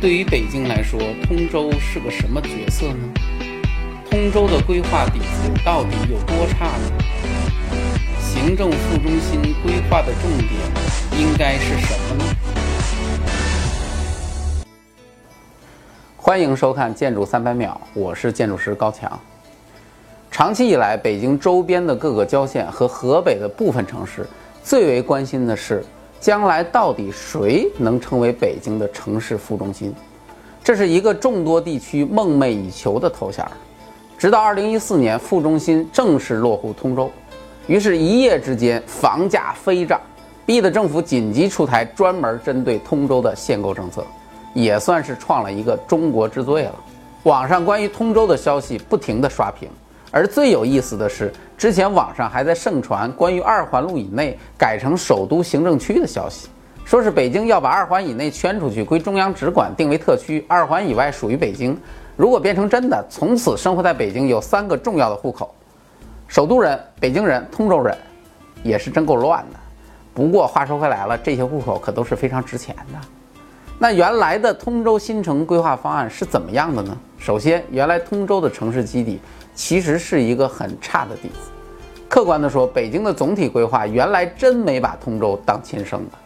对于北京来说，通州是个什么角色呢？通州的规划底子到底有多差呢？行政副中心规划的重点应该是什么呢？欢迎收看《建筑三百秒》，我是建筑师高强。长期以来，北京周边的各个郊县和河北的部分城市最为关心的是。将来到底谁能成为北京的城市副中心？这是一个众多地区梦寐以求的头衔。直到二零一四年，副中心正式落户通州，于是，一夜之间房价飞涨，逼得政府紧急出台专门针对通州的限购政策，也算是创了一个中国之最了。网上关于通州的消息不停地刷屏。而最有意思的是，之前网上还在盛传关于二环路以内改成首都行政区的消息，说是北京要把二环以内圈出去归中央直管，定为特区；二环以外属于北京。如果变成真的，从此生活在北京有三个重要的户口：首都人、北京人、通州人，也是真够乱的。不过话说回来了，这些户口可都是非常值钱的。那原来的通州新城规划方案是怎么样的呢？首先，原来通州的城市基底。其实是一个很差的底子。客观的说，北京的总体规划原来真没把通州当亲生的。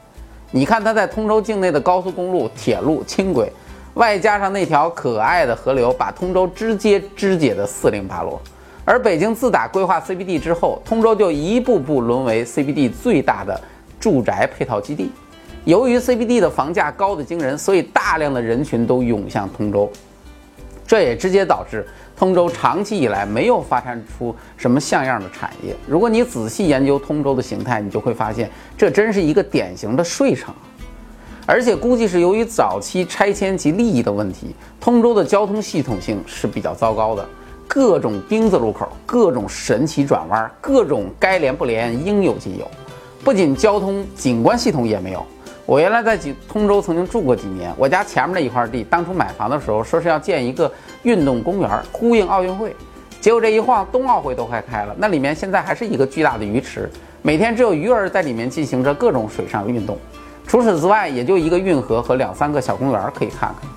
你看，它在通州境内的高速公路、铁路、轻轨，外加上那条可爱的河流，把通州直接肢解的四零八落。而北京自打规划 CBD 之后，通州就一步步沦为 CBD 最大的住宅配套基地。由于 CBD 的房价高的惊人，所以大量的人群都涌向通州，这也直接导致。通州长期以来没有发展出什么像样的产业。如果你仔细研究通州的形态，你就会发现，这真是一个典型的睡城。而且估计是由于早期拆迁及利益的问题，通州的交通系统性是比较糟糕的，各种丁字路口，各种神奇转弯，各种该连不连，应有尽有。不仅交通景观系统也没有。我原来在通州曾经住过几年，我家前面那一块地，当初买房的时候说是要建一个运动公园，呼应奥运会。结果这一晃，冬奥会都快开了，那里面现在还是一个巨大的鱼池，每天只有鱼儿在里面进行着各种水上运动。除此之外，也就一个运河和两三个小公园可以看看。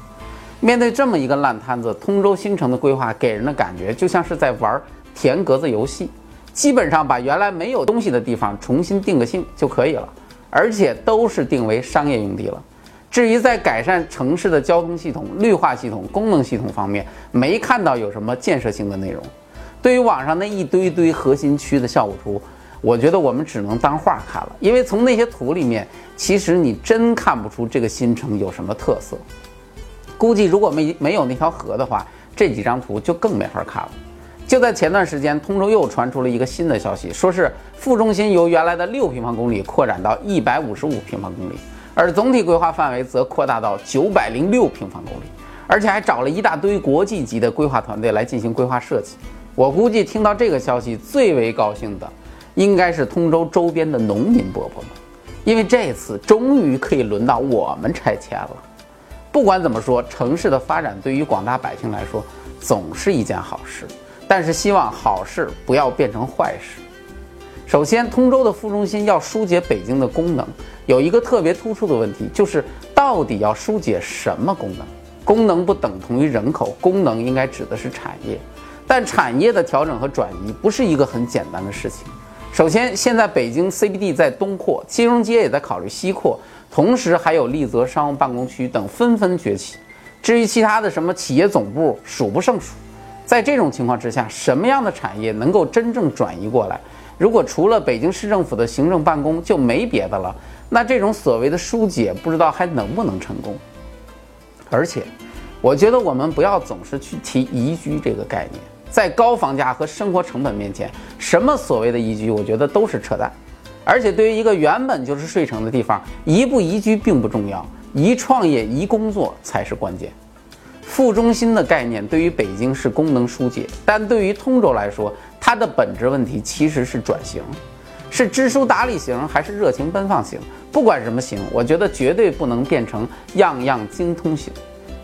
面对这么一个烂摊子，通州新城的规划给人的感觉就像是在玩填格子游戏，基本上把原来没有东西的地方重新定个性就可以了。而且都是定为商业用地了。至于在改善城市的交通系统、绿化系统、功能系统方面，没看到有什么建设性的内容。对于网上那一堆堆核心区的效果图，我觉得我们只能当画看了，因为从那些图里面，其实你真看不出这个新城有什么特色。估计如果没没有那条河的话，这几张图就更没法看了。就在前段时间，通州又传出了一个新的消息，说是副中心由原来的六平方公里扩展到一百五十五平方公里，而总体规划范围则扩大到九百零六平方公里，而且还找了一大堆国际级的规划团队来进行规划设计。我估计听到这个消息最为高兴的，应该是通州周边的农民伯伯们，因为这次终于可以轮到我们拆迁了。不管怎么说，城市的发展对于广大百姓来说，总是一件好事。但是希望好事不要变成坏事。首先，通州的副中心要疏解北京的功能，有一个特别突出的问题，就是到底要疏解什么功能？功能不等同于人口，功能应该指的是产业。但产业的调整和转移不是一个很简单的事情。首先，现在北京 CBD 在东扩，金融街也在考虑西扩，同时还有丽泽商务办公区等纷纷崛起。至于其他的什么企业总部，数不胜数。在这种情况之下，什么样的产业能够真正转移过来？如果除了北京市政府的行政办公就没别的了，那这种所谓的疏解不知道还能不能成功。而且，我觉得我们不要总是去提宜居这个概念，在高房价和生活成本面前，什么所谓的宜居，我觉得都是扯淡。而且，对于一个原本就是睡城的地方，宜不宜居并不重要，宜创业、宜工作才是关键。副中心的概念对于北京是功能疏解，但对于通州来说，它的本质问题其实是转型，是知书达理型还是热情奔放型？不管什么型，我觉得绝对不能变成样样精通型。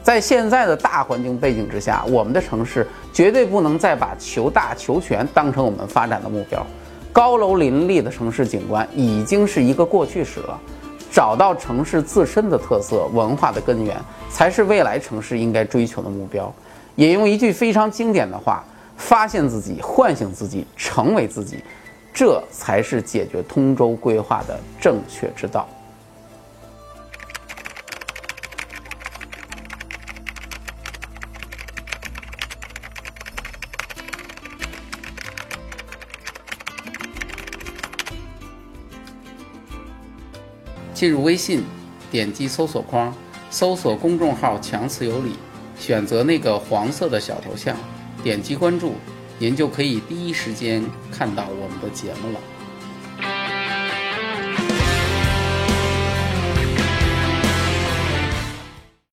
在现在的大环境背景之下，我们的城市绝对不能再把求大求全当成我们发展的目标。高楼林立的城市景观已经是一个过去式了，找到城市自身的特色、文化的根源，才是未来城市应该追求的目标。引用一句非常经典的话：“发现自己，唤醒自己，成为自己，这才是解决通州规划的正确之道。”进入微信，点击搜索框，搜索公众号“强词有理”，选择那个黄色的小头像，点击关注，您就可以第一时间看到我们的节目了。